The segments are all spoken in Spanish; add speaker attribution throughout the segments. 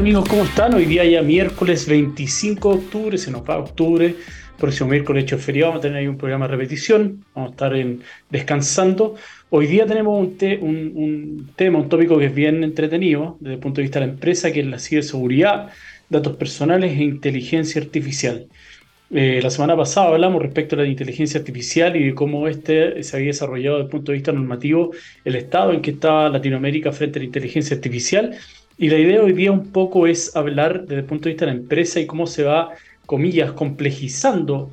Speaker 1: amigos? ¿Cómo están? Hoy día ya miércoles 25 de octubre, se nos va octubre, próximo miércoles hecho feriado, vamos a tener ahí un programa de repetición, vamos a estar en, descansando. Hoy día tenemos un, un, tema, un tópico que es bien entretenido desde el punto de vista de la empresa, que es la ciberseguridad, datos personales e inteligencia artificial. Eh, la semana pasada hablamos respecto a la inteligencia artificial y de cómo este se había desarrollado desde el punto de vista normativo, el estado en que estaba Latinoamérica frente a la inteligencia artificial y la idea hoy día un poco es hablar desde el punto de vista de la empresa y cómo se va, comillas, complejizando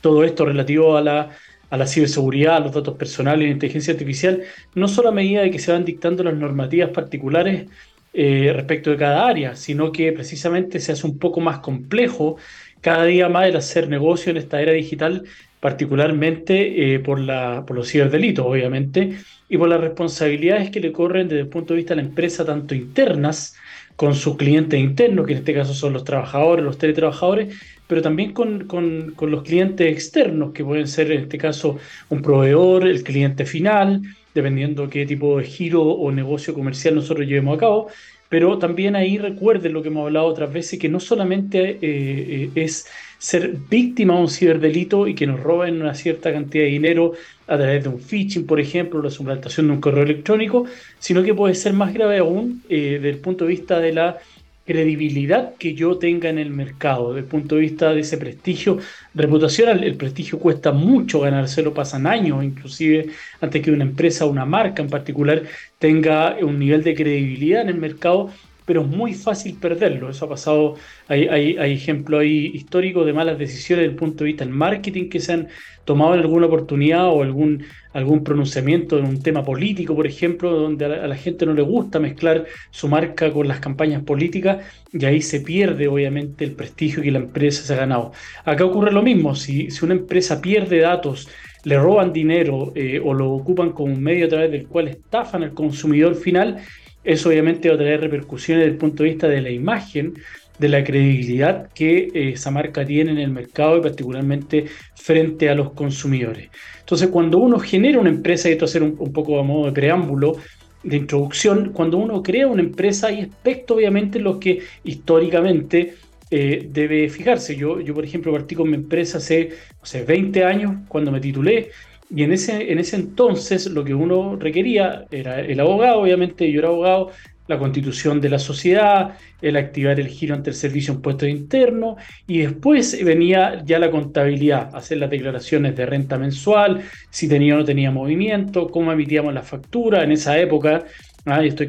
Speaker 1: todo esto relativo a la, a la ciberseguridad, a los datos personales y la inteligencia artificial, no solo a medida de que se van dictando las normativas particulares eh, respecto de cada área, sino que precisamente se hace un poco más complejo cada día más el hacer negocio en esta era digital, particularmente eh, por, la, por los ciberdelitos, obviamente, y por las responsabilidades que le corren desde el punto de vista de la empresa, tanto internas con sus clientes internos, que en este caso son los trabajadores, los teletrabajadores, pero también con, con, con, los clientes externos, que pueden ser en este caso un proveedor, el cliente final, dependiendo qué tipo de giro o negocio comercial nosotros llevemos a cabo, pero también ahí recuerden lo que hemos hablado otras veces, que no solamente eh, eh, es ser víctima de un ciberdelito y que nos roben una cierta cantidad de dinero a través de un phishing, por ejemplo, la suplantación de un correo electrónico, sino que puede ser más grave aún eh, desde el punto de vista de la credibilidad que yo tenga en el mercado, desde el punto de vista de ese prestigio reputacional. El prestigio cuesta mucho ganárselo, pasan años, inclusive antes que una empresa o una marca en particular tenga un nivel de credibilidad en el mercado pero es muy fácil perderlo. Eso ha pasado, hay, hay, hay ejemplos ahí históricos de malas decisiones desde el punto de vista del marketing que se han tomado en alguna oportunidad o algún, algún pronunciamiento en un tema político, por ejemplo, donde a la, gente no le gusta mezclar su marca con las campañas políticas y ahí se pierde obviamente el prestigio que la empresa se ha ganado. Acá ocurre lo mismo, si, si una empresa pierde datos, le roban dinero eh, o lo ocupan como un medio a través del cual estafan al consumidor final, eso obviamente va a traer repercusiones desde el punto de vista de la imagen, de la credibilidad que eh, esa marca tiene en el mercado y particularmente frente a los consumidores. Entonces, cuando uno genera una empresa, y esto hacer un, un poco a modo de preámbulo, de introducción, cuando uno crea una empresa hay aspectos obviamente en los que históricamente eh, debe fijarse. Yo, yo, por ejemplo, partí con mi empresa hace, hace 20 años, cuando me titulé, y en ese, en ese entonces lo que uno requería era el abogado, obviamente yo era abogado, la constitución de la sociedad, el activar el giro ante el servicio impuesto interno y después venía ya la contabilidad, hacer las declaraciones de renta mensual, si tenía o no tenía movimiento, cómo emitíamos la factura. En esa época Ah, estoy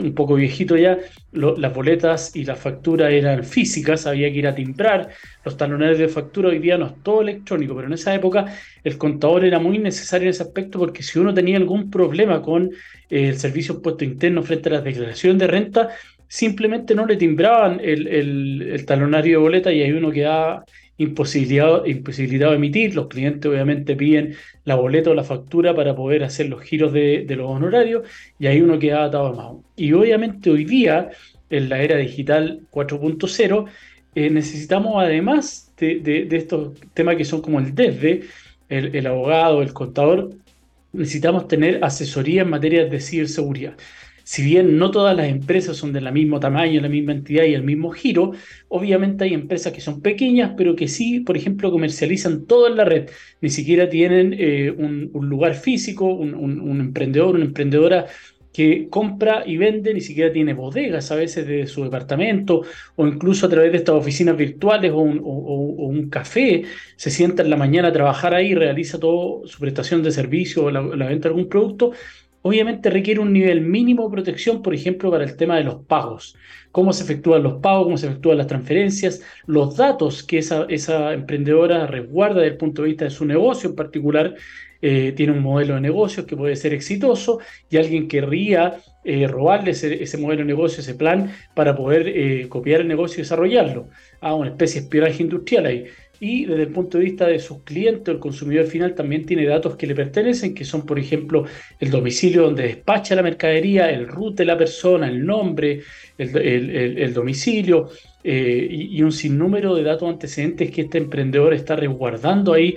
Speaker 1: un poco viejito ya. las boletas y las facturas eran físicas, había que ir a timbrar. Los talones de factura hoy día no es todo electrónico, pero en esa época el contador era muy necesario en ese aspecto porque si uno tenía algún problema con eh, el servicio puesto interno frente a las declaraciones de renta, simplemente no le timbraban el, el talonario de boleta y ahí uno quedaba imposibilidad, imposibilidad de emitir. Los clientes obviamente piden la boleta o la factura para poder hacer los giros de, los honorarios y ahí uno queda atado a mano. Y obviamente hoy día, en la era digital 4.0, eh, necesitamos además de, estos temas que son como el DESDE, el, el abogado, el contador, necesitamos tener asesoría en materia de ciberseguridad si bien no todas las empresas son del mismo tamaño, la misma entidad y el mismo giro, obviamente hay empresas que son pequeñas, pero que sí, por ejemplo, comercializan todo en la red. Ni siquiera tienen eh, un, lugar físico, un, emprendedor, una emprendedora que compra y vende, ni siquiera tiene bodegas a veces de su departamento, o incluso a través de estas oficinas virtuales o un, café, se sienta en la mañana a trabajar ahí, realiza toda su prestación de servicio o la venta de algún producto, obviamente requiere un nivel mínimo de protección, por ejemplo, para el tema de los pagos. Cómo se efectúan los pagos, cómo se efectúan las transferencias, los datos que esa, emprendedora resguarda desde el punto de vista de su negocio en particular. Eh, tiene un modelo de negocios que puede ser exitoso y alguien querría eh, robarle ese, modelo de negocio, ese plan, para poder eh, copiar el negocio y desarrollarlo. ah, una especie de espionaje industrial ahí y desde el punto de vista de sus clientes, el consumidor final también tiene datos que le pertenecen, que son, por ejemplo, el domicilio donde despacha la mercadería, el root de la persona, el nombre, el, domicilio eh, y, un sinnúmero de datos antecedentes que este emprendedor está resguardando ahí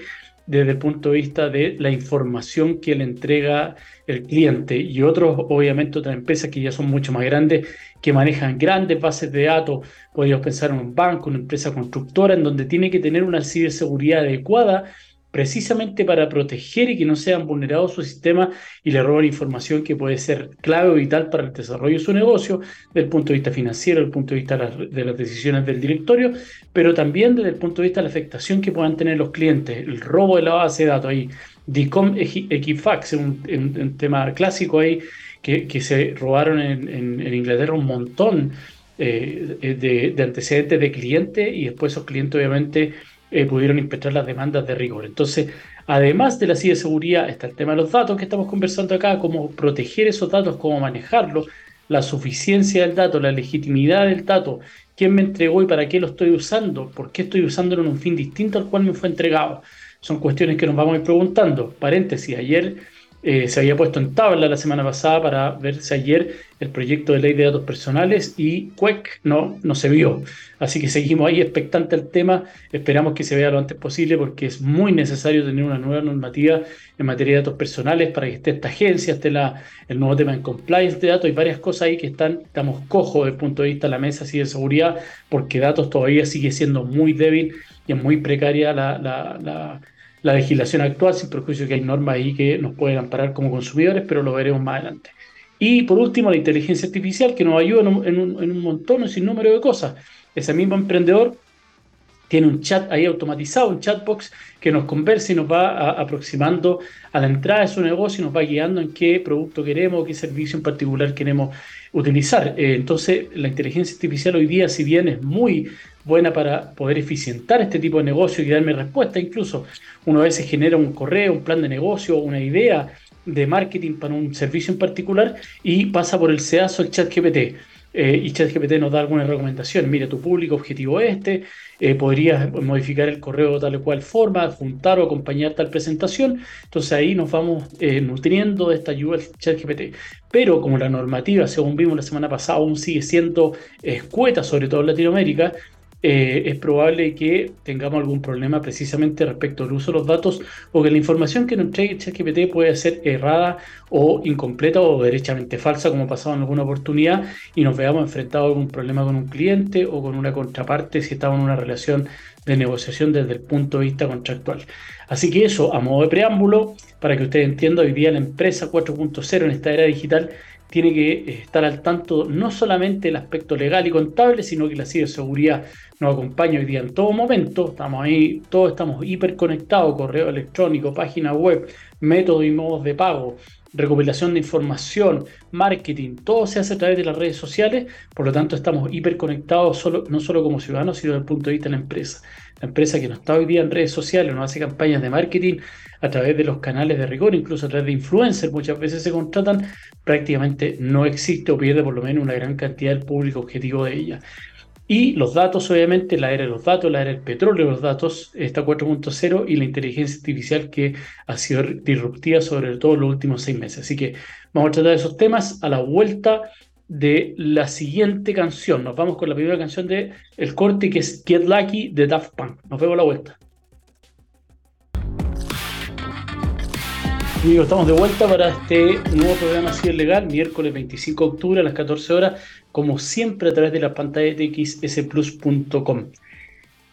Speaker 1: desde el punto de vista de la información que le entrega el cliente y otros, obviamente, otras empresas que ya son mucho más grandes, que manejan grandes bases de datos. Podríamos pensar en un banco, una empresa constructora, en donde tiene que tener una ciberseguridad adecuada precisamente para proteger y que no sean vulnerados su sistema y le roben información que puede ser clave o vital para el desarrollo de su negocio, desde el punto de vista financiero, desde el punto de vista de las, decisiones del directorio, pero también desde el punto de vista de la afectación que puedan tener los clientes, el robo de la base de datos ahí, DICOM Equifax, un, un, tema clásico ahí que, se robaron en, en, Inglaterra un montón eh, de, de antecedentes de clientes y después esos clientes obviamente eh, pudieron inspectar las demandas de rigor. Entonces, además de la ciberseguridad, está el tema de los datos que estamos conversando acá, cómo proteger esos datos, cómo manejarlos, la suficiencia del dato, la legitimidad del dato, quién me entregó y para qué lo estoy usando, por qué estoy usándolo en un fin distinto al cual me fue entregado. Son cuestiones que nos vamos a ir preguntando. Paréntesis, ayer eh, se había puesto en tabla la semana pasada para verse ayer el proyecto de ley de datos personales y CUEC no, no se vio. Así que seguimos ahí expectante al tema. Esperamos que se vea lo antes posible porque es muy necesario tener una nueva normativa en materia de datos personales para que esté esta agencia, esté la, el nuevo tema en compliance de datos y varias cosas ahí que están, estamos cojos desde el punto de vista de la mesa de seguridad porque datos todavía sigue siendo muy débil y es muy precaria la la legislación actual, sin perjuicio que hay normas ahí que nos pueden amparar como consumidores, pero lo veremos más adelante. Y por último, la inteligencia artificial, que nos ayuda en un, en un, en un montón, sin número de cosas. Ese mismo emprendedor tiene un chat ahí automatizado, un chatbox que nos conversa y nos va aproximando a la entrada de su negocio y nos va guiando en qué producto queremos, qué servicio en particular queremos utilizar. Eh, entonces, la inteligencia artificial hoy día, si bien es muy buena para poder eficientar este tipo de negocio y darme respuesta, incluso uno a veces genera un correo, un plan de negocio, una idea de marketing para un servicio en particular y pasa por el SEASO, el chat GPT. Eh, y ChatGPT nos da algunas recomendaciones. Mira, tu público objetivo este, eh, podrías modificar el correo de tal o cual forma, juntar o acompañar tal presentación. Entonces ahí nos vamos eh, nutriendo de esta ayuda del ChatGPT. Pero como la normativa, según vimos la semana pasada, aún sigue siendo escueta, sobre todo en Latinoamérica, eh, es probable que tengamos algún problema precisamente respecto al uso de los datos o que la información que nos entregue ChatGPT puede ser errada o incompleta o derechamente falsa, como ha pasado en alguna oportunidad, y nos veamos enfrentados a algún problema con un cliente o con una contraparte si estamos en una relación de negociación desde el punto de vista contractual. Así que eso, a modo de preámbulo, para que usted entienda, hoy día la empresa 4.0 en esta era digital tiene que estar al tanto no solamente del aspecto legal y contable, sino que la ciberseguridad nos acompaña hoy día en todo momento. Estamos ahí, todos estamos hiperconectados, correo electrónico, página web, métodos y modos de pago, recopilación de información, marketing, todo se hace a través de las redes sociales, por lo tanto estamos hiperconectados no solo como ciudadanos, sino desde el punto de vista de la empresa. La empresa que no está hoy día en redes sociales, no hace campañas de marketing a través de los canales de rigor, incluso a través de influencers, muchas veces se contratan, prácticamente no existe o pierde por lo menos una gran cantidad del público objetivo de ella. Y los datos, obviamente, la era de los datos, la era del petróleo de los datos, está 4.0 y la inteligencia artificial que ha sido disruptiva sobre todo en los últimos seis meses. Así que vamos a tratar esos temas a la vuelta de la siguiente canción. Nos vamos con la primera canción de El Corte, que es Get Lucky de Daft Punk. Nos vemos a la vuelta. Amigos, estamos de vuelta para este nuevo programa Ciber Legal, miércoles 25 de octubre a las 14 horas, como siempre a través de la pantalla de txsplus.com.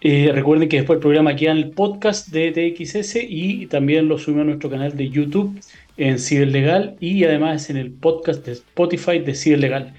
Speaker 1: Eh, recuerden que después el programa queda en el podcast de TXS y también lo subimos a nuestro canal de YouTube en Ciberlegal y además en el podcast de Spotify de Ciberlegal.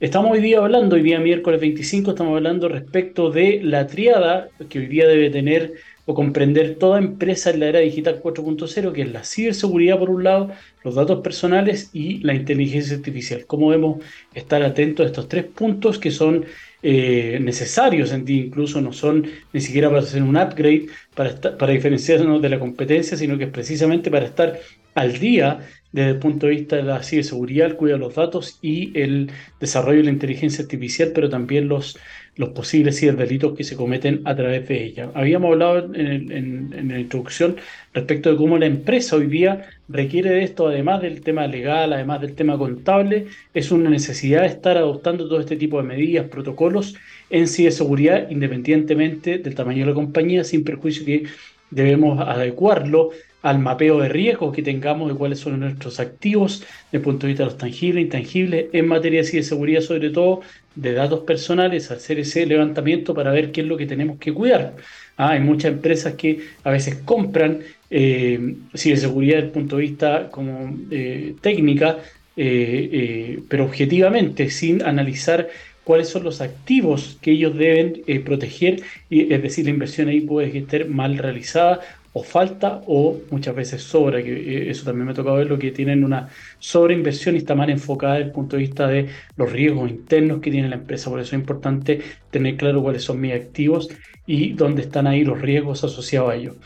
Speaker 1: Estamos hoy día hablando, hoy día miércoles 25, estamos hablando respecto de la triada que hoy día debe tener o comprender toda empresa en la era digital 4.0, que es la ciberseguridad por un lado, los datos personales y la inteligencia artificial. ¿Cómo debemos estar atentos a estos tres puntos que son eh, necesarios en ti, incluso no son ni siquiera para hacer un upgrade, para, para diferenciarnos de la competencia, sino que es precisamente para estar al día desde el punto de vista de la ciberseguridad, el cuidado de los datos y el desarrollo de la inteligencia artificial, pero también los, los posibles ciberdelitos que se cometen a través de ella. Habíamos hablado en, la introducción respecto de cómo la empresa hoy día requiere de esto, además del tema legal, además del tema contable, es una necesidad de estar adoptando todo este tipo de medidas, protocolos en ciberseguridad, independientemente del tamaño de la compañía, sin perjuicio que debemos adecuarlo al mapeo de riesgos que tengamos de cuáles son nuestros activos desde el punto de vista de los tangibles e intangibles en materia de seguridad, sobre todo de datos personales, hacer ese levantamiento para ver qué es lo que tenemos que cuidar. Ah, hay muchas empresas que a veces compran eh, ciberseguridad desde el punto de vista como eh, técnica, eh, eh, pero objetivamente, sin analizar cuáles son los activos que ellos deben proteger, y, es decir, la inversión ahí puede estar mal realizada o falta o muchas veces sobra, que eso también me ha tocado ver, lo que tienen una sobreinversión y está mal enfocada desde el punto de vista de los riesgos internos que tiene la empresa. Por eso es importante tener claro cuáles son mis activos y dónde están ahí los riesgos asociados a ellos.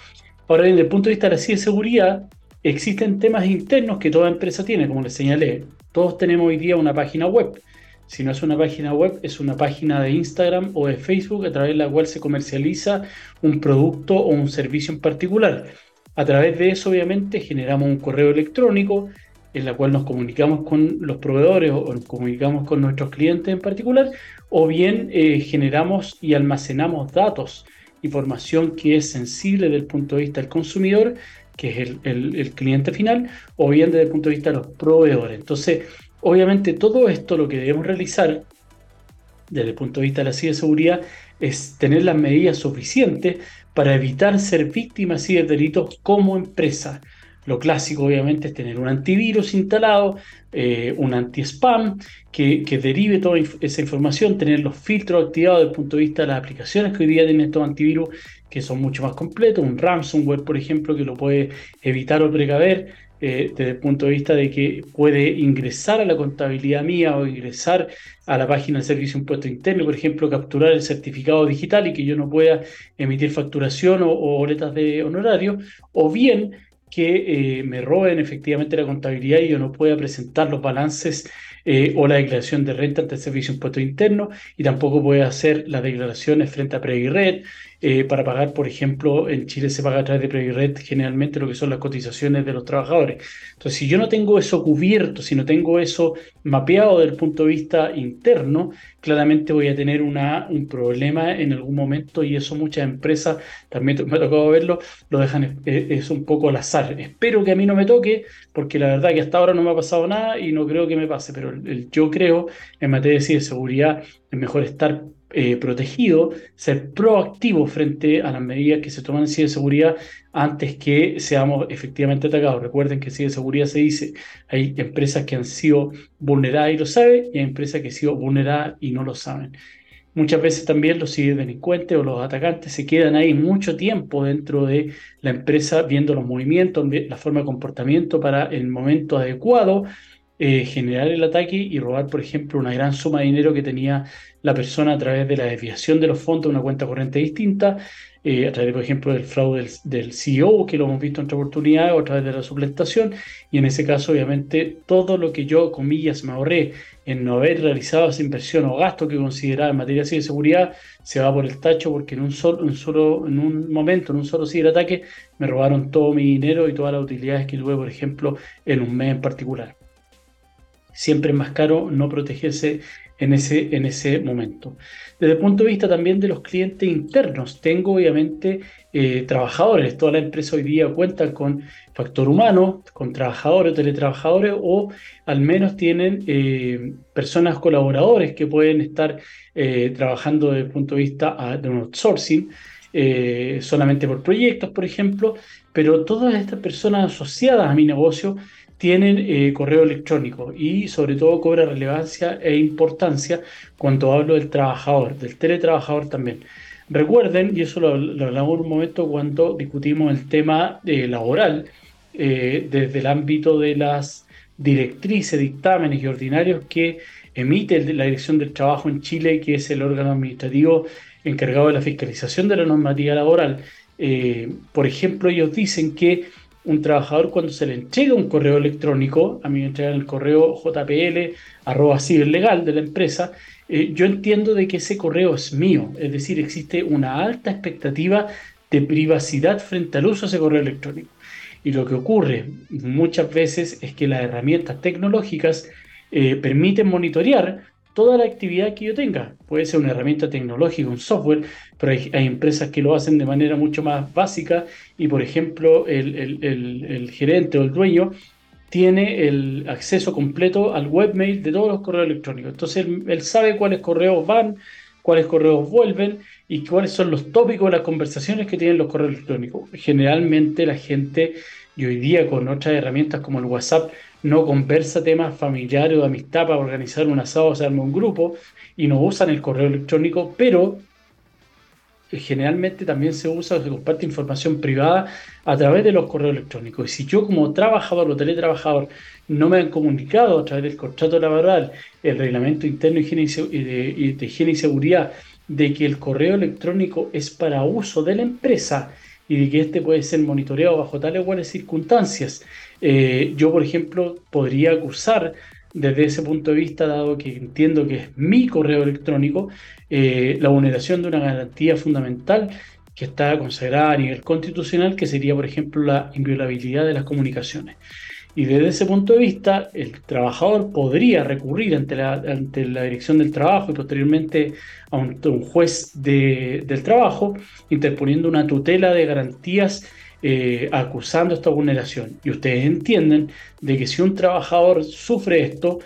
Speaker 1: Ahora bien, desde el punto de vista de la ciberseguridad, existen temas internos que toda empresa tiene, como les señalé. Todos tenemos hoy día una página web. Si no es una página web, es una página de Instagram o de Facebook a través de la cual se comercializa un producto o un servicio en particular. A través de eso, obviamente, generamos un correo electrónico en la cual nos comunicamos con los proveedores o nos comunicamos con nuestros clientes en particular, o bien eh, generamos y almacenamos datos información que es sensible desde el punto de vista del consumidor, que es el, cliente final, o bien desde el punto de vista de los proveedores. Entonces, obviamente todo esto lo que debemos realizar desde el punto de vista de la ciberseguridad es tener las medidas suficientes para evitar ser víctimas de delitos como empresa. Lo clásico, obviamente, es tener un antivirus instalado, eh, un anti-spam que, derive toda esa información, tener los filtros activados desde el punto de vista de las aplicaciones que hoy día tienen estos antivirus, que son mucho más completos. Un ransomware, por ejemplo, que lo puede evitar o precaver. Eh, desde el punto de vista de que puede ingresar a la contabilidad mía o ingresar a la página del Servicio Impuesto Interno, por ejemplo, capturar el certificado digital y que yo no pueda emitir facturación o, o de honorario, o bien que eh, me roben efectivamente la contabilidad y yo no pueda presentar los balances eh, o la declaración de renta ante el Servicio de Impuesto Interno y tampoco puede hacer las declaraciones frente a Previred eh, para pagar, por ejemplo, en Chile se paga a través de Previred generalmente lo que son las cotizaciones de los trabajadores. Entonces, si yo no tengo eso cubierto, si no tengo eso mapeado desde el punto de vista interno, claramente voy a tener una, un problema en algún momento y eso muchas empresas, también me ha tocado verlo, lo dejan, es, un poco al azar. Espero que a mí no me toque, porque la verdad que hasta ahora no me ha pasado nada y no creo que me pase, pero yo creo en materia de seguridad es mejor estar eh, protegido, ser proactivo frente a las medidas que se toman en ciberseguridad antes que seamos efectivamente atacados. Recuerden que ciberseguridad se dice, hay empresas que han sido vulneradas y lo saben, y hay empresas que han sido vulneradas y no lo saben. Muchas veces también los ciberdelincuentes o los atacantes se quedan ahí mucho tiempo dentro de la empresa viendo los movimientos, la forma de comportamiento para el momento adecuado eh, generar el ataque y robar, por ejemplo, una gran suma de dinero que tenía la persona a través de la desviación de los fondos de una cuenta corriente distinta, eh, a través, por ejemplo, del fraude del, CEO, que lo hemos visto en otra oportunidad, o a través de la suplantación, y en ese caso, obviamente, todo lo que yo, comillas, me ahorré en no haber realizado esa inversión o gasto que consideraba en materia de seguridad, se va por el tacho porque en un, solo, un solo, en un momento, en un solo ciberataque, me robaron todo mi dinero y todas las utilidades que tuve, por ejemplo, en un mes en particular siempre es más caro no protegerse en ese, en ese momento. Desde el punto de vista también de los clientes internos, tengo obviamente eh, trabajadores. Toda la empresa hoy día cuenta con factor humano, con trabajadores, teletrabajadores o al menos tienen eh, personas colaboradores que pueden estar eh, trabajando desde el punto de vista ah, de un outsourcing. solamente por proyectos, por ejemplo, pero todas estas personas asociadas a mi negocio tienen eh, correo electrónico y sobre todo cobra relevancia e importancia cuando hablo del trabajador, del teletrabajador también. Recuerden, y eso lo, hablamos un momento cuando discutimos el tema eh, laboral, eh, desde el ámbito de las directrices, dictámenes y ordinarios que emite la Dirección del Trabajo en Chile, que es el órgano administrativo encargado de la fiscalización de la normativa laboral. por ejemplo, ellos dicen que un trabajador cuando se le entrega un correo electrónico, a mí me entregan el correo JPL, arroba ciberlegal de la empresa, eh, yo entiendo de que ese correo es mío, es decir, existe una alta expectativa de privacidad frente al uso de ese correo electrónico. Y lo que ocurre muchas veces es que las herramientas tecnológicas eh, permiten monitorear toda la actividad que yo tenga. Puede ser una herramienta tecnológica, un software, pero hay, empresas que lo hacen de manera mucho más básica y, por ejemplo, el, gerente o el dueño tiene el acceso completo al webmail de todos los correos electrónicos. Entonces él, sabe cuáles correos van, cuáles correos vuelven y cuáles son los tópicos las conversaciones que tienen los correos electrónicos. Generalmente la gente, y hoy día con otras herramientas como el WhatsApp, no conversa temas familiares o de amistad para organizar un asado o hacerme un grupo y no usan el correo electrónico, pero generalmente también se usa o se comparte información privada a través de los correos electrónicos. Y si yo como trabajador o teletrabajador no me han comunicado a través del contrato laboral, el reglamento interno de higiene y seguridad, de que el correo electrónico es para uso de la empresa y de que este puede ser monitoreado bajo tales o cuales circunstancias eh, yo, por ejemplo, podría acusar desde ese punto de vista, dado que entiendo que es mi correo electrónico, eh, la vulneración de una garantía fundamental que está consagrada a nivel constitucional, que sería, por ejemplo, la inviolabilidad de las comunicaciones. Y desde ese punto de vista, el trabajador podría recurrir ante la, ante la Dirección del Trabajo y posteriormente a un, juez del trabajo, interponiendo una tutela de garantías eh, acusando esta vulneración. Y ustedes entienden de que si un trabajador sufre esto,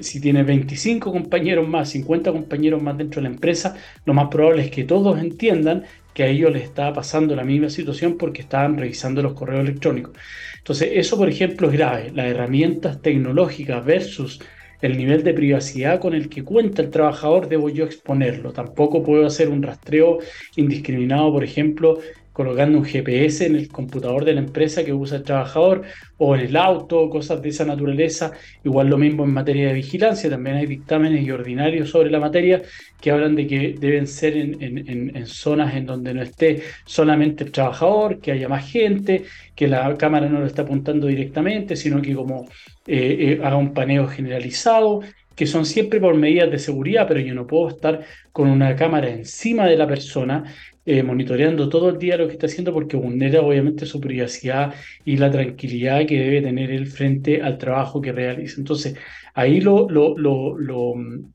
Speaker 1: si tiene 25 compañeros más, 50 compañeros más dentro de la empresa, lo más probable es que todos entiendan que a ellos les está pasando la misma situación porque estaban revisando los correos electrónicos. Entonces, eso, por ejemplo, es grave. Las herramientas tecnológicas versus el nivel de privacidad con el que cuenta el trabajador, debo yo exponerlo. Tampoco puedo hacer un rastreo indiscriminado, por ejemplo, colocando un GPS en el computador de la empresa que usa el trabajador o en el auto, cosas de esa naturaleza. Igual lo mismo en materia de vigilancia, también hay dictámenes y ordinarios sobre la materia que hablan de que deben ser en, zonas en donde no esté solamente el trabajador, que haya más gente, que la cámara no lo está apuntando directamente, sino que como eh, eh, haga un paneo generalizado que son siempre por medidas de seguridad, pero yo no puedo estar con una cámara encima de la persona eh, monitoreando todo el día lo que está haciendo porque vulnera obviamente su privacidad y la tranquilidad que debe tener él frente al trabajo que realiza. Entonces, ahí lo, lo, lo,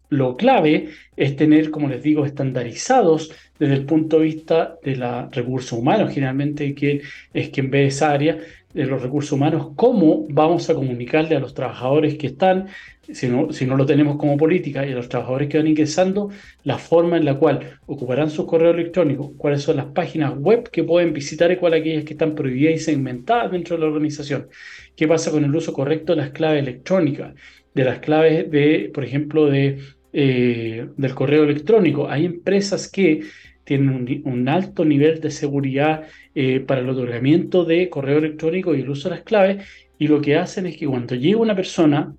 Speaker 1: lo, clave es tener, como les digo, estandarizados desde el punto de vista de los recursos humanos, generalmente que es que en vez de esa área de los recursos humanos, cómo vamos a comunicarle a los trabajadores que están si no, si no lo tenemos como política y a los trabajadores que van ingresando, la forma en la cual ocuparán sus correos electrónicos, cuáles son las páginas web que pueden visitar y cuáles aquellas que están prohibidas y segmentadas dentro de la organización. ¿Qué pasa con el uso correcto de las claves electrónicas? De las claves de, por ejemplo, de, eh, del correo electrónico. Hay empresas que tienen un, alto nivel de seguridad eh, para el otorgamiento de correo electrónico y el uso de las claves y lo que hacen es que cuando llega una persona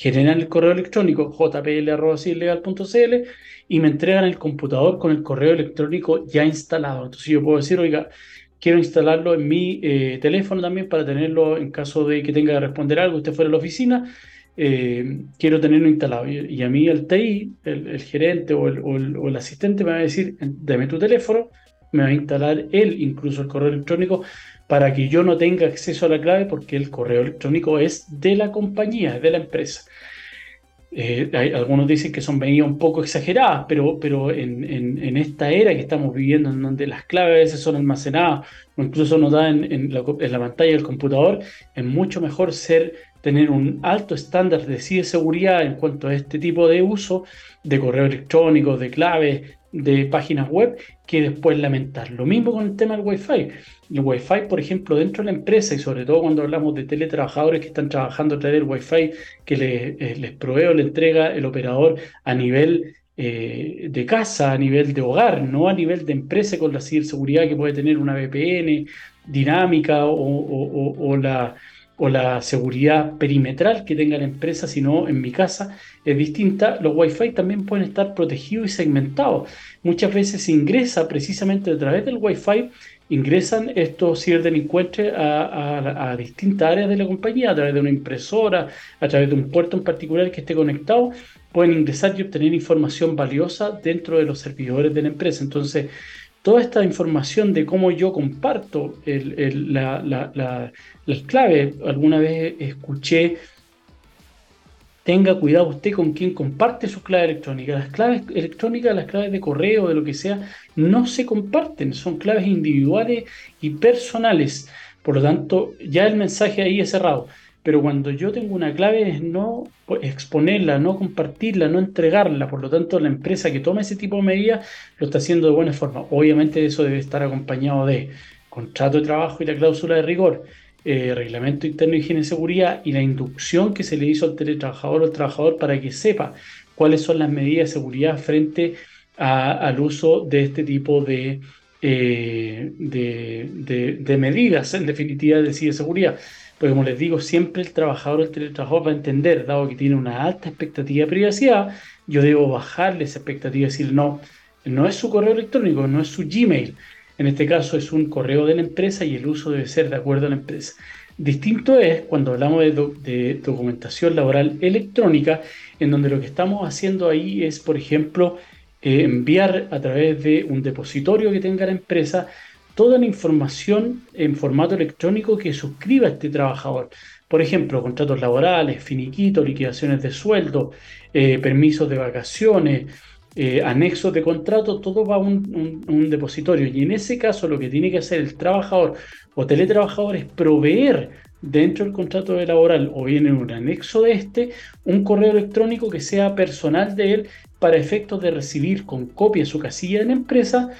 Speaker 1: generan el correo electrónico jpl.cl y me entregan el computador con el correo electrónico ya instalado. Entonces yo puedo decir, oiga, quiero instalarlo en mi eh, teléfono también para tenerlo en caso de que tenga que responder algo, usted fuera a la oficina, eh, quiero tenerlo instalado. Y, a mí el TI, el, gerente o el, asistente me va a decir, dame tu teléfono, me va a instalar él incluso el correo electrónico para que yo no tenga acceso a la clave porque el correo electrónico es de la compañía, de la empresa. Eh, algunos dicen que son medidas un poco exageradas, pero, pero en, esta era que estamos viviendo, en donde las claves a veces son almacenadas o incluso nos dan en, la, en la pantalla del computador, es mucho mejor ser tener un alto estándar de ciberseguridad en cuanto a este tipo de uso de correo electrónico, de claves, de páginas web que después lamentar. Lo mismo con el tema del Wi-Fi. El Wi-Fi, por ejemplo, dentro de la empresa y sobre todo cuando hablamos de teletrabajadores que están trabajando a través del Wi-Fi que eh, les, provee o le entrega el operador a nivel eh, de casa, a nivel de hogar, no a nivel de empresa con la ciberseguridad que puede tener una VPN dinámica o la o la seguridad perimetral que tenga la empresa, sino en mi casa es distinta, los Wi-Fi también pueden estar protegidos y segmentados. Muchas veces ingresa precisamente a través del Wi-Fi, ingresan estos ciberdelincuentes a, a, distintas áreas de la compañía, a través de una impresora, a través de un puerto en particular que esté conectado, pueden ingresar y obtener información valiosa dentro de los servidores de la empresa. Entonces, toda esta información de cómo yo comparto las claves. Alguna vez escuché tenga cuidado usted con quién comparte sus claves electrónicas. Las claves electrónicas, las claves de correo, de lo que sea, no se comparten, son claves individuales y personales. Por lo tanto, ya el mensaje ahí es cerrado. Pero cuando yo tengo una clave es no exponerla, no compartirla, no entregarla. Por lo tanto, la empresa que toma ese tipo de medidas lo está haciendo de buena forma. Obviamente eso debe estar acompañado de contrato de trabajo y la cláusula de rigor, eh, reglamento interno de higiene y seguridad y la inducción que se le hizo al teletrabajador o al trabajador para que sepa cuáles son las medidas de seguridad frente al uso de este tipo de, eh, medidas, en definitiva, de seguridad. Porque como les digo, siempre el trabajador, el teletrabajador va a entender, dado que tiene una alta expectativa de privacidad, yo debo bajarle esa expectativa y decir, no, no es su correo electrónico, no es su Gmail, en este caso es un correo de la empresa y el uso debe ser de acuerdo a la empresa. Distinto es cuando hablamos de, documentación laboral electrónica, en donde lo que estamos haciendo ahí es, por ejemplo, eh, enviar a través de un depositorio que tenga la empresa toda la información en formato electrónico que suscriba este trabajador. Por ejemplo, contratos laborales, finiquitos, liquidaciones de sueldo, eh, permisos de vacaciones, eh, anexos de contrato, todo va a un, depositorio. Y en ese caso lo que tiene que hacer el trabajador o teletrabajador es proveer dentro del contrato de laboral o bien en un anexo de este un correo electrónico que sea personal de él para efectos de recibir con copia su casilla de la empresa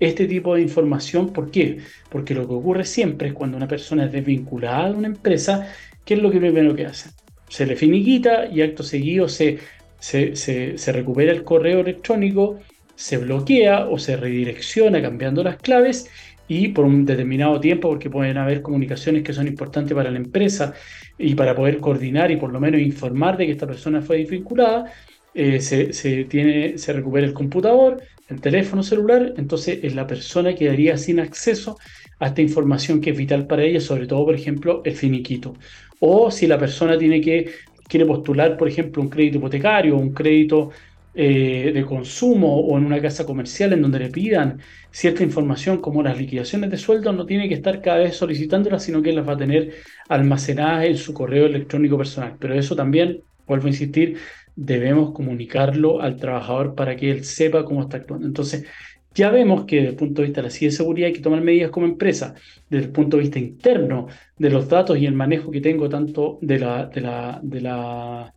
Speaker 1: este tipo de información. ¿Por qué? Porque lo que ocurre siempre es cuando una persona es desvinculada de una empresa, ¿qué es lo que primero que hace? Se le finiquita y acto seguido se se, recupera el correo electrónico, se bloquea o se redirecciona cambiando las claves y por un determinado tiempo, porque pueden haber comunicaciones que son importantes para la empresa y para poder coordinar y por lo menos informar de que esta persona fue desvinculada, eh, se, tiene, se recupera el computador, el teléfono celular, entonces es la persona quedaría sin acceso a esta información que es vital para ella, sobre todo, por ejemplo, el finiquito. O si la persona tiene que quiere postular, por ejemplo, un crédito hipotecario, un crédito eh, de consumo o en una casa comercial en donde le pidan cierta información como las liquidaciones de sueldo, no tiene que estar cada vez solicitándolas, sino que las va a tener almacenadas en su correo electrónico personal. Pero eso también, vuelvo a insistir, debemos comunicarlo al trabajador para que él sepa cómo está actuando. Entonces, ya vemos que desde el punto de vista de la ciberseguridad hay que tomar medidas como empresa, desde el punto de vista interno de los datos y el manejo que tengo tanto de la, de la, de la,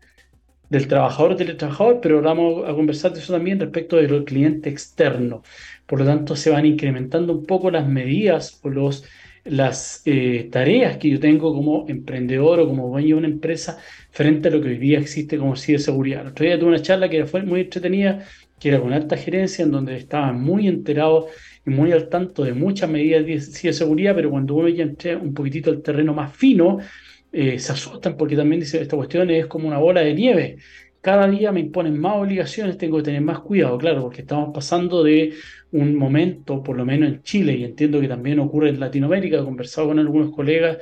Speaker 1: del trabajador, del trabajador, pero vamos a conversar de eso también respecto del cliente externo. Por lo tanto, se van incrementando un poco las medidas o los, las eh, tareas que yo tengo como emprendedor o como dueño de una empresa frente a lo que hoy día existe como ciberseguridad. El otro día tuve una charla que fue muy entretenida que era con alta gerencia, en donde estaban muy enterados y muy al tanto de muchas medidas de seguridad, pero cuando uno ya entra un poquitito al terreno más fino, eh, se asustan porque también dicen, esta cuestión es como una bola de nieve. Cada día me imponen más obligaciones, tengo que tener más cuidado, claro, porque estamos pasando de un momento, por lo menos en Chile, y entiendo que también ocurre en Latinoamérica, he conversado con algunos colegas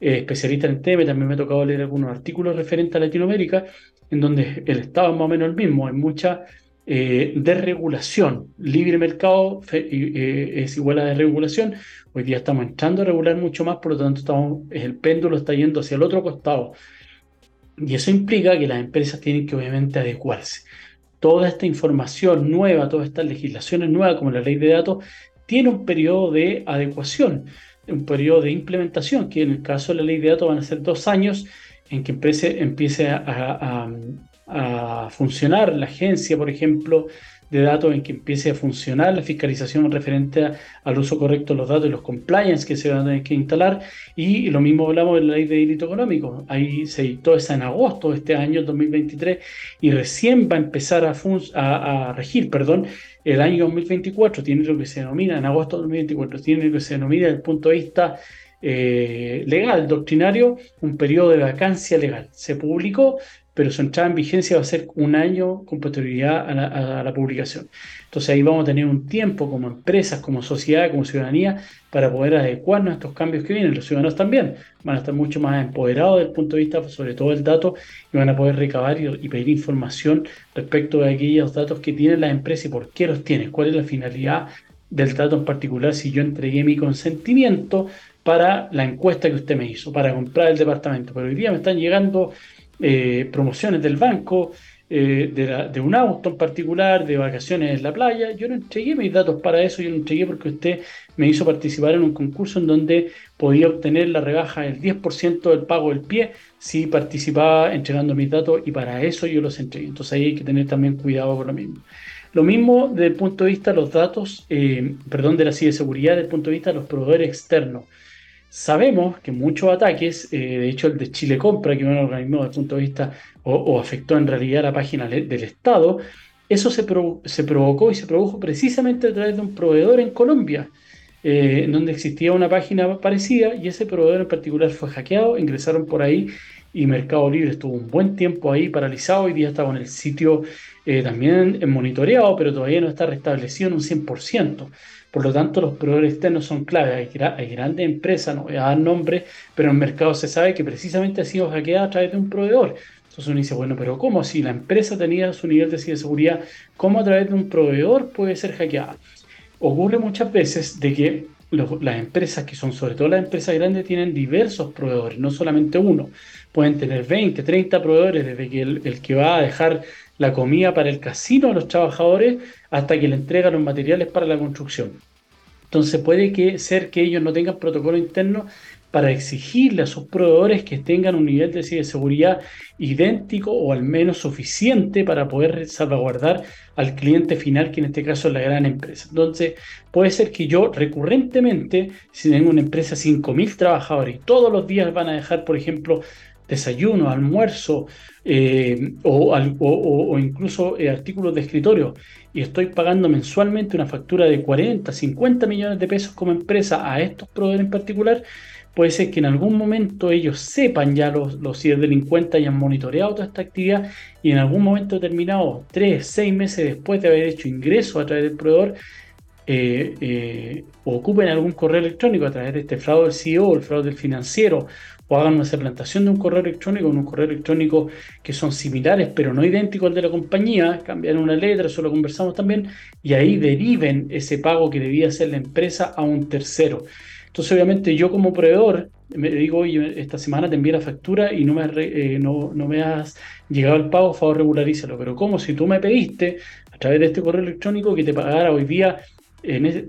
Speaker 1: eh, especialistas en el tema, también me ha tocado leer algunos artículos referentes a Latinoamérica, en donde el Estado es más o menos el mismo, hay mucha eh, desregulación. Libre mercado eh, es igual a desregulación. Hoy día estamos entrando a regular mucho más, por lo tanto estamos, el péndulo está yendo hacia el otro costado. Y eso implica que las empresas tienen que obviamente adecuarse. Toda esta información nueva, todas estas legislaciones nuevas, como la ley de datos, tiene un periodo de adecuación, un periodo de implementación, que en el caso de la ley de datos van a ser dos años en que empiece, empiece a, a funcionar la agencia, por ejemplo, de datos en que empiece a funcionar la fiscalización referente al uso correcto de los datos y los compliance que se van a tener que instalar. Y lo mismo hablamos de la ley de delito económico. Ahí se editó esa en agosto de este año, 2023, y recién va a empezar a, a, regir, perdón, el año 2024. Tiene lo que se denomina, en agosto de 2024, tiene lo que se denomina desde el punto de vista eh, legal, doctrinario, un periodo de vacancia legal. Se publicó, pero su entrada en vigencia va a ser un año con posterioridad a la, publicación. Entonces ahí vamos a tener un tiempo como empresas, como sociedad, como ciudadanía, para poder adecuarnos a estos cambios que vienen. Los ciudadanos también van a estar mucho más empoderados desde el punto de vista, sobre todo del dato, y van a poder recabar y, pedir información respecto de aquellos datos que tienen las empresas y por qué los tienen, cuál es la finalidad del dato en particular, si yo entregué mi consentimiento para la encuesta que usted me hizo, para comprar el departamento. Pero hoy día me están llegando eh, promociones del banco, eh, de, un auto en particular, de vacaciones en la playa. Yo no entregué mis datos para eso, yo no entregué porque usted me hizo participar en un concurso en donde podía obtener la rebaja del 10% del pago del pie si participaba entregando mis datos y para eso yo los entregué. Entonces ahí hay que tener también cuidado con lo mismo. Lo mismo desde el punto de vista de los datos, eh, perdón, de la ciberseguridad, desde el punto de vista de los proveedores externos. Sabemos que muchos ataques, eh, de hecho el de Chile Compra, que un organismo desde el punto de vista, o, afectó en realidad la página del Estado, eso se, provocó y se produjo precisamente a través de un proveedor en Colombia, eh, donde existía una página parecida y ese proveedor en particular fue hackeado, ingresaron por ahí y Mercado Libre estuvo un buen tiempo ahí paralizado, hoy día está con el sitio eh, también monitoreado, pero todavía no está restablecido en un 100%. Por lo tanto, los proveedores externos son clave. Hay, grandes empresas, no voy a dar nombre, pero en el mercado se sabe que precisamente ha sido hackeada a través de un proveedor. Entonces uno dice, bueno, pero ¿cómo? Si la empresa tenía su nivel de ciberseguridad, ¿cómo a través de un proveedor puede ser hackeada? Ocurre muchas veces de que las empresas, que son sobre todo las empresas grandes, tienen diversos proveedores, no solamente uno. Pueden tener 20, 30 proveedores, desde que el que va a dejar la comida para el casino a los trabajadores hasta que le entregan los materiales para la construcción. Entonces puede que ser que ellos no tengan protocolo interno para exigirle a sus proveedores que tengan un nivel de seguridad idéntico o al menos suficiente para poder salvaguardar al cliente final, que en este caso es la gran empresa. Entonces, puede ser que yo recurrentemente, si tengo una empresa de 5.000 trabajadores y todos los días van a dejar, por ejemplo, desayuno, almuerzo eh, o, incluso eh, artículos de escritorio y estoy pagando mensualmente una factura de 40, 50 millones de pesos como empresa a estos proveedores en particular, puede ser que en algún momento ellos sepan ya los, los ciberdelincuentes hayan monitoreado toda esta actividad y en algún momento determinado, 3, 6 meses después de haber hecho ingreso a través del proveedor, eh, ocupen algún correo electrónico a través de este fraude del CEO el fraude del financiero o hagan una suplantación de un correo electrónico en un correo electrónico que son similares pero no idénticos al de la compañía, cambian una letra, eso lo conversamos también, y ahí deriven ese pago que debía hacer la empresa a un tercero. Entonces, obviamente, yo como proveedor me digo, oye, esta semana te envié la factura y no me, eh, no, no, me has llegado el pago, favor, regularízalo. Pero como si tú me pediste a través de este correo electrónico que te pagara hoy día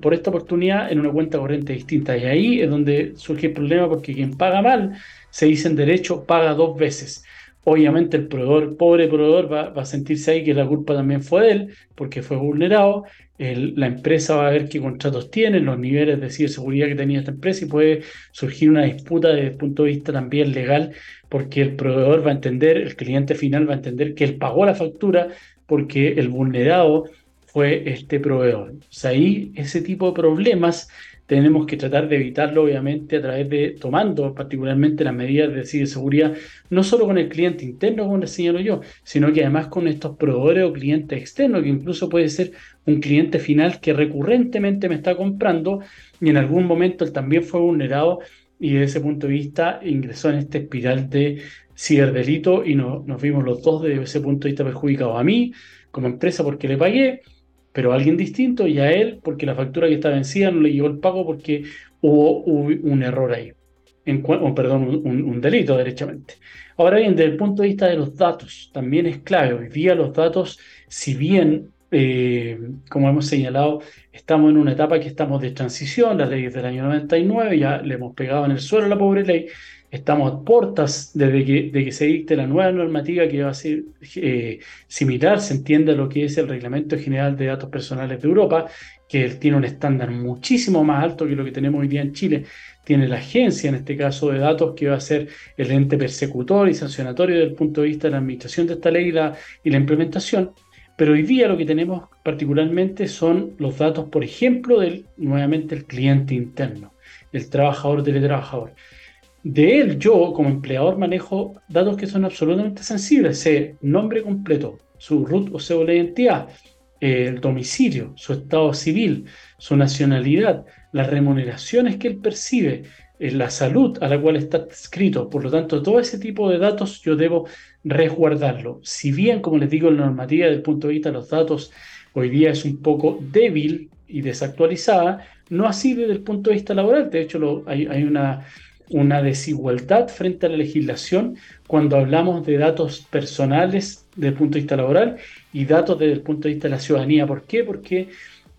Speaker 1: por esta oportunidad en una cuenta corriente distinta. Y ahí es donde surge el problema porque quien paga mal, se dice en derecho, paga dos veces. Obviamente el proveedor, pobre proveedor, va, a sentirse ahí que la culpa también fue de él porque fue vulnerado. la empresa va a ver qué contratos tiene, los niveles de ciberseguridad que tenía esta empresa y puede surgir una disputa desde el punto de vista también legal porque el proveedor va a entender, el cliente final va a entender que él pagó la factura porque el vulnerado fue este proveedor. O ahí ese tipo de problemas tenemos que tratar de evitarlo, obviamente, a través de tomando particularmente las medidas de ciberseguridad, no solo con el cliente interno, como les señalo yo, sino que además con estos proveedores o clientes externos, que incluso puede ser un cliente final que recurrentemente me está comprando y en algún momento él también fue vulnerado y desde ese punto de vista ingresó en esta espiral de ciberdelito y no, nos vimos los dos desde ese punto de vista perjudicados a mí como empresa porque le pagué pero alguien distinto y a él porque la factura que está vencida no le llegó el pago porque hubo, un error ahí, en, perdón, un, delito derechamente. Ahora bien, desde el punto de vista de los datos, también es clave. Hoy día los datos, si bien, eh, como hemos señalado, estamos en una etapa que estamos de transición, la ley es del año 99, ya le hemos pegado en el suelo la pobre ley, Estamos a puertas desde que, de que se dicte la nueva normativa que va a ser eh, similar, se entiende lo que es el Reglamento General de Datos Personales de Europa, que tiene un estándar muchísimo más alto que lo que tenemos hoy día en Chile. Tiene la agencia, en este caso de datos, que va a ser el ente persecutor y sancionatorio desde el punto de vista de la administración de esta ley y la, y la implementación. Pero hoy día lo que tenemos particularmente son los datos, por ejemplo, del nuevamente el cliente interno, el trabajador teletrabajador. De él, yo como empleador manejo datos que son absolutamente sensibles, sé nombre completo, su root o cédula de identidad, el domicilio, su estado civil, su nacionalidad, las remuneraciones que él percibe, eh, la salud a la cual está escrito. Por lo tanto, todo ese tipo de datos yo debo resguardarlo. Si bien, como les digo, la normativa desde el punto de vista de los datos hoy día es un poco débil y desactualizada, no así desde el punto de vista laboral. De hecho, hay una una desigualdad frente a la legislación cuando hablamos de datos personales desde el punto de vista laboral y datos desde el punto de vista de la ciudadanía. ¿Por qué? Porque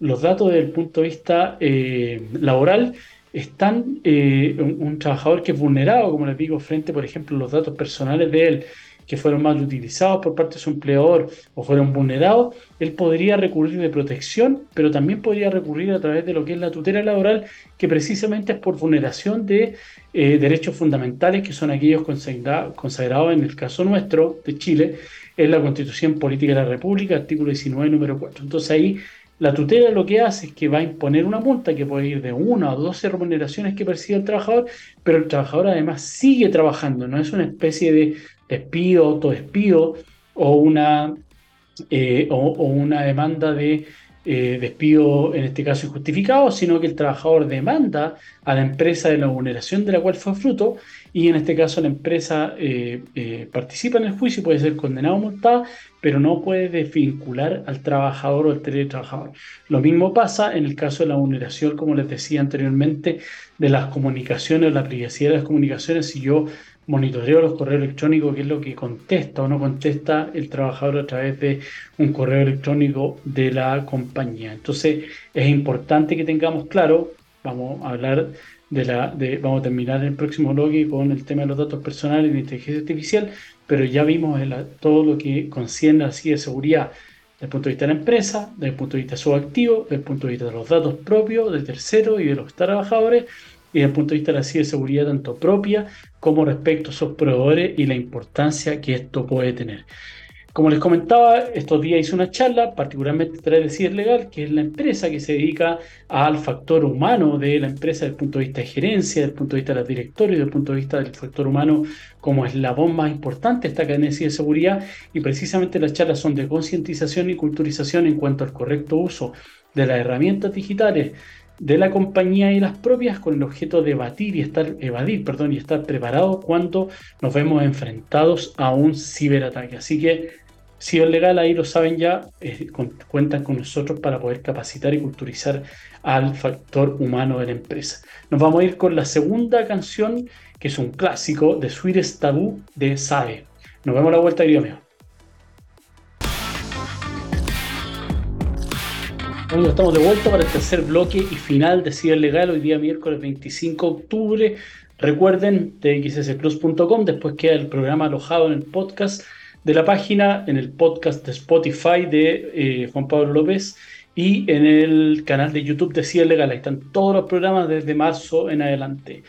Speaker 1: los datos desde el punto de vista eh, laboral están, eh, un, trabajador que es vulnerado, como les digo, frente, por ejemplo, los datos personales de él, que fueron mal utilizados por parte de su empleador o fueron vulnerados, él podría recurrir de protección, pero también podría recurrir a través de lo que es la tutela laboral, que precisamente es por vulneración de eh, derechos fundamentales, que son aquellos consagrados en el caso nuestro de Chile, en la Constitución Política de la República, artículo 19, número 4. Entonces ahí la tutela lo que hace es que va a imponer una multa que puede ir de una o 12 remuneraciones que percibe el trabajador, pero el trabajador además sigue trabajando, no es una especie de despido, autodespido o una, eh, o, una demanda de eh, despido, en este caso injustificado, sino que el trabajador demanda a la empresa de la vulneración de la cual fue fruto y en este caso la empresa eh, participa en el juicio puede ser condenado o multada, pero no puede desvincular al trabajador o al teletrabajador. Lo mismo pasa en el caso de la vulneración, como les decía anteriormente, de las comunicaciones, la privacidad de las comunicaciones. Si yo monitoreo los correos electrónicos, qué es lo que contesta o no contesta el trabajador a través de un correo electrónico de la compañía. Entonces es importante que tengamos claro, vamos a hablar de la, de, vamos a terminar el próximo bloque con el tema de los datos personales y la inteligencia artificial, pero ya vimos todo lo que concierne así de seguridad desde el punto de vista de la empresa, desde el punto de vista de su activo, desde el punto de vista de los datos propios, del tercero y de los trabajadores, y desde el punto de vista de la ciberseguridad tanto propia como respecto a sus proveedores y la importancia que esto puede tener. Como les comentaba, estos días hice una charla, particularmente través de Legal, que es la empresa que se dedica al factor humano de la empresa desde el punto de vista de gerencia, desde el punto de vista de los directorios, desde el punto de vista del factor humano como eslabón más importante de esta cadena de ciberseguridad. Y precisamente las charlas son de concientización y culturización en cuanto al correcto uso de las herramientas digitales de la compañía y las propias con el objeto de evadir y estar, evadir, perdón, y estar preparado cuando nos vemos enfrentados a un ciberataque. Así que Ciberlegal, ahí lo saben ya, eh, cuentan con nosotros para poder capacitar y culturizar al factor humano de la empresa. Nos vamos a ir con la segunda canción, que es un clásico de Sweetest Taboo de Sabe. Nos vemos la vuelta, querido mío. Bueno, estamos de vuelta para el tercer bloque y final de Ciberlegal, hoy día miércoles 25 de octubre. Recuerden, txsplus.com, después queda el programa alojado en el podcast de la página, en el podcast de Spotify de eh, Juan Pablo López y en el canal de YouTube de Ciberlegal. Ahí están todos los programas desde marzo en adelante.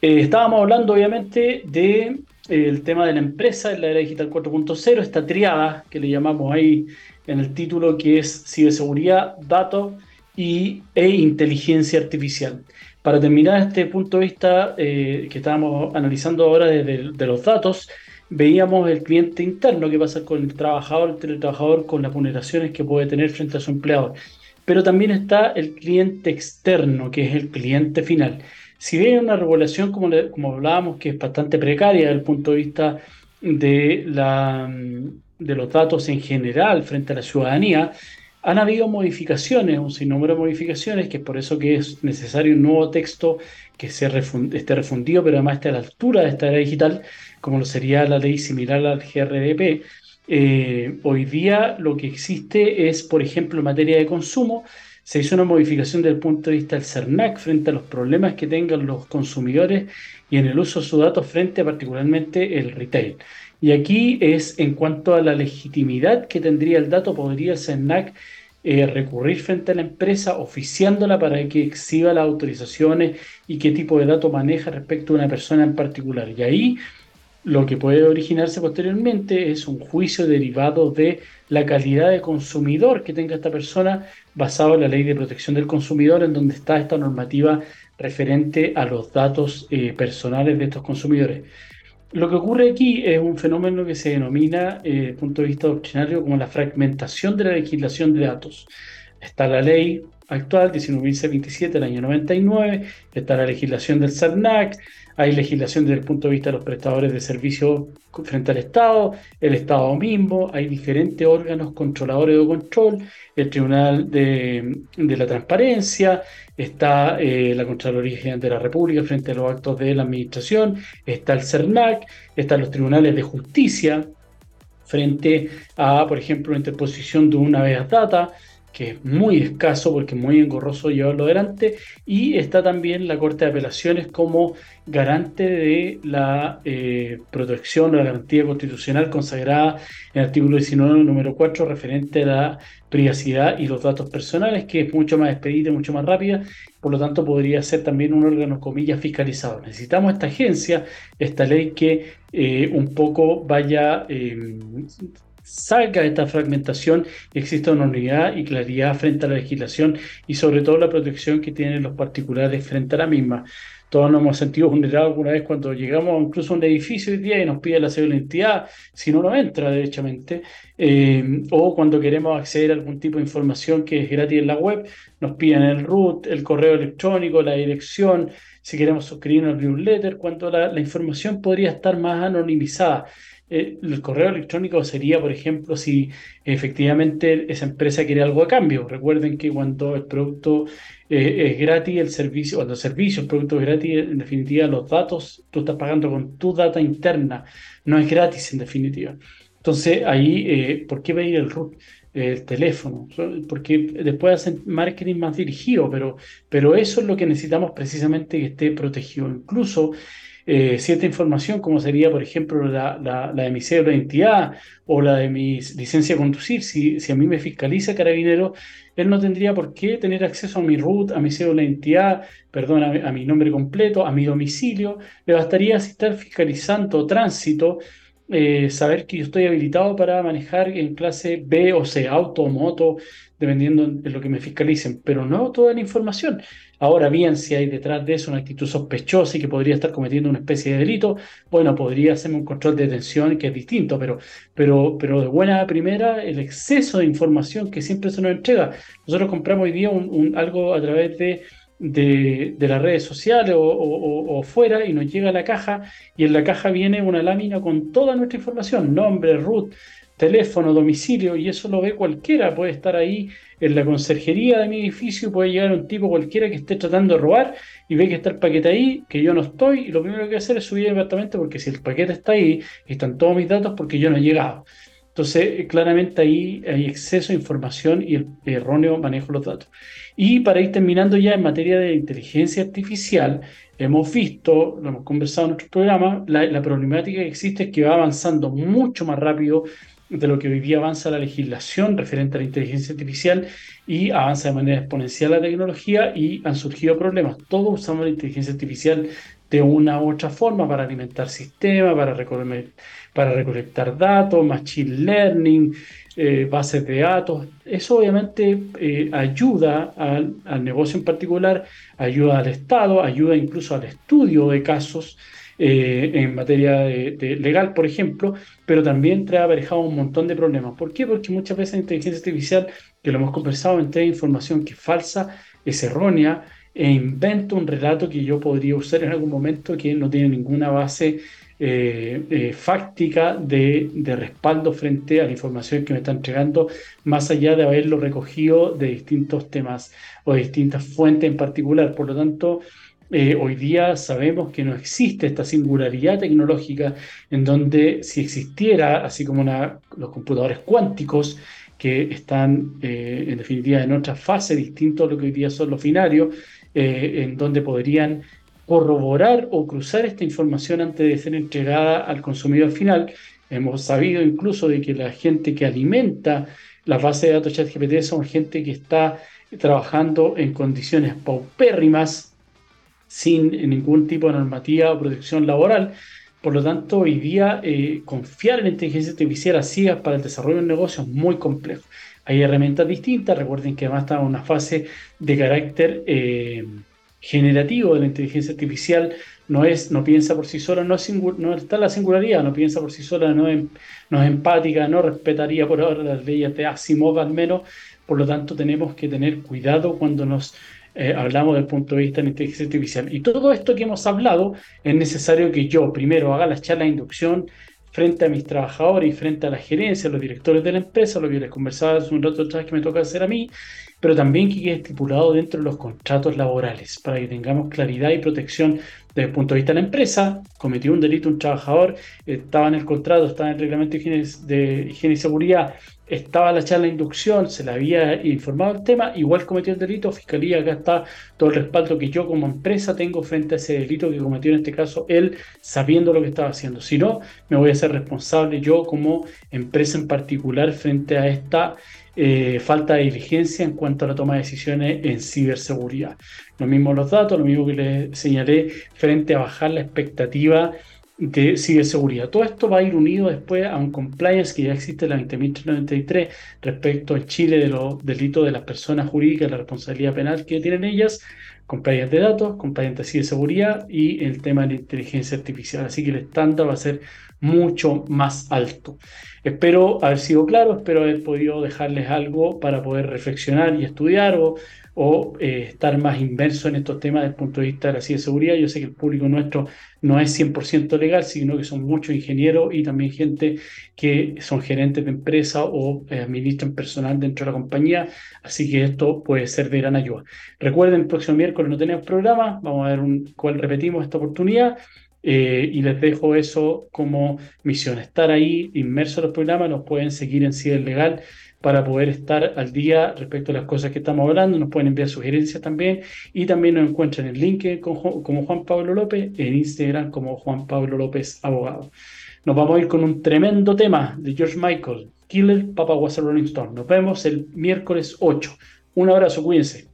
Speaker 1: Eh, estábamos hablando obviamente de eh, tema de la empresa en la era digital 4.0, esta triada que le llamamos ahí en el título que es ciberseguridad, datos y, e inteligencia artificial. Para terminar este punto de vista eh, que estábamos analizando ahora desde de los datos, veíamos el cliente interno, que pasa con el trabajador, el teletrabajador, con las vulneraciones que puede tener frente a su empleador. Pero también está el cliente externo, que es el cliente final. Si bien una regulación, como, como hablábamos, que es bastante precaria desde el punto de vista de la de los datos en general frente a la ciudadanía, han habido modificaciones, un sinnúmero de modificaciones, que es por eso que es necesario un nuevo texto que se esté refundido, pero además esté a la altura de esta era digital, como lo sería la ley similar al GRDP. Eh, hoy día lo que existe es, por ejemplo, en materia de consumo, se hizo una modificación desde el punto de vista del CERNAC frente a los problemas que tengan los consumidores y en el uso de sus datos frente particularmente el retail. Y aquí es en cuanto a la legitimidad que tendría el dato, podría el CERNAC eh, recurrir frente a la empresa oficiándola para que exhiba las autorizaciones y qué tipo de datos maneja respecto a una persona en particular. Y ahí lo que puede originarse posteriormente es un juicio derivado de la calidad de consumidor que tenga esta persona basado en la ley de protección del consumidor en donde está esta normativa referente a los datos eh, personales de estos consumidores. Lo que ocurre aquí es un fenómeno que se denomina, eh, desde el punto de vista doctrinario, como la fragmentación de la legislación de datos. Está la ley actual, 19.027 del año 99, está la legislación del CERNAC, hay legislación desde el punto de vista de los prestadores de servicios frente al Estado, el Estado mismo, hay diferentes órganos controladores de control, el Tribunal de, la Transparencia, está eh, la Contraloría General de la República frente a los actos de la Administración, está el CERNAC, están los tribunales de justicia frente a, por ejemplo, la interposición de una vez data, que es muy escaso porque es muy engorroso llevarlo adelante, y está también la Corte de Apelaciones como garante de la eh, protección o la garantía constitucional consagrada en el artículo 19, número 4, referente a la privacidad y los datos personales, que es mucho más expedita, mucho más rápida, por lo tanto podría ser también un órgano, comillas, fiscalizado. Necesitamos esta agencia, esta ley que eh, un poco vaya... Eh, salga esta fragmentación y exista una unidad y claridad frente a la legislación y sobre todo la protección que tienen los particulares frente a la misma. Todos nos hemos sentido vulnerados alguna vez cuando llegamos incluso a un edificio hoy día y nos pide la cédula de identidad, si no, no entra derechamente, eh, o cuando queremos acceder a algún tipo de información que es gratis en la web, nos piden el root, el correo electrónico, la dirección, si queremos suscribirnos al newsletter, cuando la información podría estar más anonimizada. Eh, el correo electrónico sería, por ejemplo, si efectivamente esa empresa quiere algo a cambio. Recuerden que cuando el producto eh, es gratis, el servicio, cuando el servicio, el producto es gratis, en definitiva, los datos, tú estás pagando con tu data interna, no es gratis en definitiva. Entonces, ahí, eh, ¿por qué pedir el root? el teléfono, porque después hacen marketing más dirigido, pero, pero eso es lo que necesitamos precisamente que esté protegido. Incluso eh, cierta información, como sería, por ejemplo, la, la, de mi cédula de identidad o la de mi licencia de conducir. Si, si a mí me fiscaliza Carabinero, él no tendría por qué tener acceso a mi root, a mi cédula de identidad, perdón, a, mi nombre completo, a mi domicilio. Le bastaría si estar fiscalizando tránsito. Eh, saber que yo estoy habilitado para manejar en clase B o C, auto o moto, dependiendo de lo que me fiscalicen, pero no toda la información. Ahora bien, si hay detrás de eso una actitud sospechosa y que podría estar cometiendo una especie de delito, bueno, podría hacerme un control de detención que es distinto, pero, pero, pero de buena primera, el exceso de información que siempre se nos entrega. Nosotros compramos hoy día algo a través de, de, las redes sociales o, o, fuera y nos llega a la caja y en la caja viene una lámina con toda nuestra información, nombre, root, teléfono, domicilio, y eso lo ve cualquiera, puede estar ahí en la conserjería de mi edificio, puede llegar un tipo cualquiera que esté tratando de robar y ve que está el paquete ahí, que yo no estoy, y lo primero que hay que hacer es subir el departamento porque si el paquete está ahí, están todos mis datos porque yo no he llegado. Entonces, eh, claramente ahí hay exceso de información y el erróneo manejo de los datos. Y para ir terminando ya en materia de inteligencia artificial, hemos visto, lo hemos conversado en nuestro programa, la problemática que existe es que va avanzando mucho más rápido de lo que hoy día avanza la legislación referente a la inteligencia artificial y avanza de manera exponencial la tecnología y han surgido problemas. Todos usamos la inteligencia artificial de una u otra forma para alimentar sistemas, para, para recolectar datos, machine learning, eh, bases de datos. Eso obviamente eh, ayuda al negocio en particular, ayuda al Estado, ayuda incluso al estudio de casos eh, en materia de, legal, por ejemplo, pero también trae aparejado un montón de problemas. ¿Por qué? Porque muchas veces la inteligencia artificial, que lo hemos conversado, entrega información que es falsa, es errónea, e inventa un relato que yo podría usar en algún momento que no tiene ninguna base eh, eh, fáctica de, de, respaldo frente a la información que me está entregando, más allá de haberlo recogido de distintos temas o de distintas fuentes en particular. Por lo tanto, eh, hoy día sabemos que no existe esta singularidad tecnológica en donde si existiera, así como los computadores cuánticos, que están eh, en definitiva en otra fase distinto a lo que hoy día son los binarios, eh, en donde podrían corroborar o cruzar esta información antes de ser entregada al consumidor final. Hemos sabido incluso de que la gente que alimenta la base de datos ChatGPT son gente que está trabajando en condiciones paupérrimas sin ningún tipo de normativa o protección laboral. Por lo tanto, hoy día eh, confiar en la inteligencia artificial así para el desarrollo de un negocio es muy complejo. Hay herramientas distintas, recuerden que además está en una fase de carácter eh, generativo de la inteligencia artificial, no, es, no piensa por sí sola, no, no está la singularidad, no piensa por sí sola, no es, no es empática, no respetaría por ahora las leyes de Asimov al menos, por lo tanto tenemos que tener cuidado cuando nos eh, hablamos del punto de vista de la inteligencia artificial. Y todo esto que hemos hablado es necesario que yo primero haga las charlas de inducción frente a mis trabajadores y frente a la gerencia, los directores de la empresa, lo que les conversaba hace un rato atrás que me toca hacer a mí, pero también que quede estipulado dentro de los contratos laborales para que tengamos claridad y protección desde el punto de vista de la empresa. Cometió un delito un trabajador, estaba en el contrato, estaba en el reglamento de higiene, y seguridad, estaba la charla de inducción, se le había informado el tema, igual cometió el delito, fiscalía, acá está todo el respaldo que yo como empresa tengo frente a ese delito que cometió en este caso él, sabiendo lo que estaba haciendo. Si no, me voy a ser responsable yo como empresa en particular frente a esta eh, falta de diligencia en cuanto a la toma de decisiones en ciberseguridad. Lo mismo los datos, lo mismo que les señalé frente a bajar la expectativa de ciberseguridad. Todo esto va a ir unido después a un compliance que ya existe en la 20.393 respecto en Chile de los delitos de las personas jurídicas, la responsabilidad penal que tienen ellas, compliance de datos, compliance de ciberseguridad y el tema de la inteligencia artificial. Así que el estándar va a ser mucho más alto. Espero haber sido claro, espero haber podido dejarles algo para poder reflexionar y estudiar o, o eh, estar más inmerso en estos temas desde el punto de vista de la ciberseguridad. Yo sé que el público nuestro no es 100% legal, sino que son muchos ingenieros y también gente que son gerentes de empresa o eh, administran personal dentro de la compañía, así que esto puede ser de gran ayuda. Recuerden, el próximo miércoles no tenemos programa, vamos a ver un, cuál repetimos esta oportunidad. Eh, y les dejo eso como misión, estar ahí inmerso en los programas, nos pueden seguir en Ciber Legal para poder estar al día respecto a las cosas que estamos hablando, nos pueden enviar sugerencias también y también nos encuentran en LinkedIn como Juan Pablo López, en Instagram como Juan Pablo López Abogado. Nos vamos a ir con un tremendo tema de George Michael, Killer Papa Was a Rolling Stone. Nos vemos el miércoles 8. Un abrazo, cuídense.